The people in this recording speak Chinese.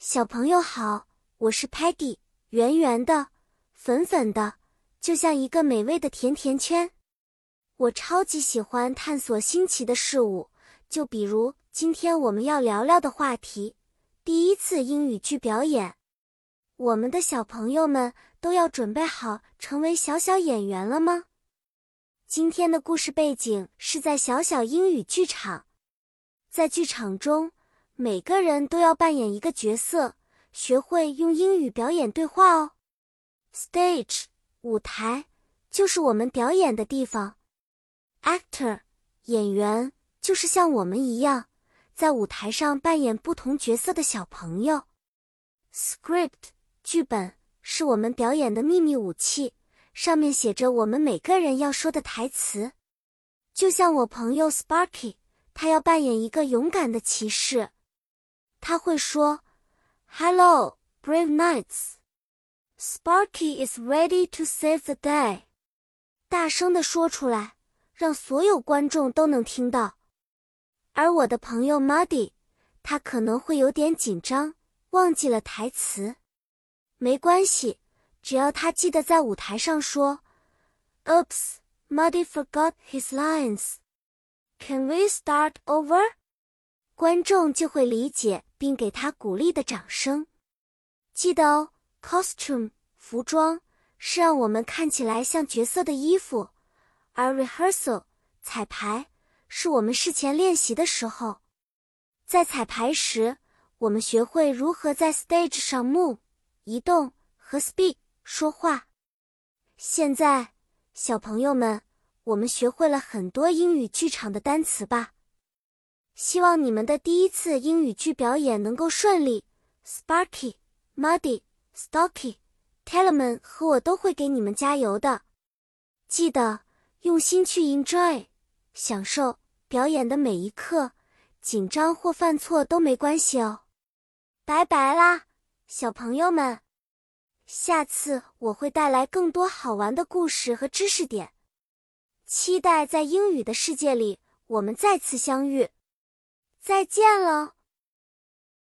小朋友好，我是 Patty，圆圆的，粉粉的，就像一个美味的甜甜圈。我超级喜欢探索新奇的事物，就比如今天我们要聊聊的话题——第一次英语剧表演。我们的小朋友们都要准备好成为小小演员了吗？今天的故事背景是在小小英语剧场，在剧场中。每个人都要扮演一个角色，学会用英语表演对话哦。Stage 舞台就是我们表演的地方。Actor 演员就是像我们一样，在舞台上扮演不同角色的小朋友。Script 剧本是我们表演的秘密武器，上面写着我们每个人要说的台词。就像我朋友 Sparky，他要扮演一个勇敢的骑士。他会说：“Hello, brave knights. Sparky is ready to save the day.” 大声的说出来，让所有观众都能听到。而我的朋友 Muddy，他可能会有点紧张，忘记了台词。没关系，只要他记得在舞台上说：“Oops, Muddy forgot his lines. Can we start over?” 观众就会理解。并给他鼓励的掌声。记得哦，costume 服装是让我们看起来像角色的衣服，而 rehearsal 彩排是我们事前练习的时候。在彩排时，我们学会如何在 stage 上 move 移动和 speak 说话。现在，小朋友们，我们学会了很多英语剧场的单词吧。希望你们的第一次英语剧表演能够顺利。Sparky、Muddy、Stocky、Tellerman 和我都会给你们加油的。记得用心去 enjoy，享受表演的每一刻，紧张或犯错都没关系哦。拜拜啦，小朋友们！下次我会带来更多好玩的故事和知识点，期待在英语的世界里我们再次相遇。再见了。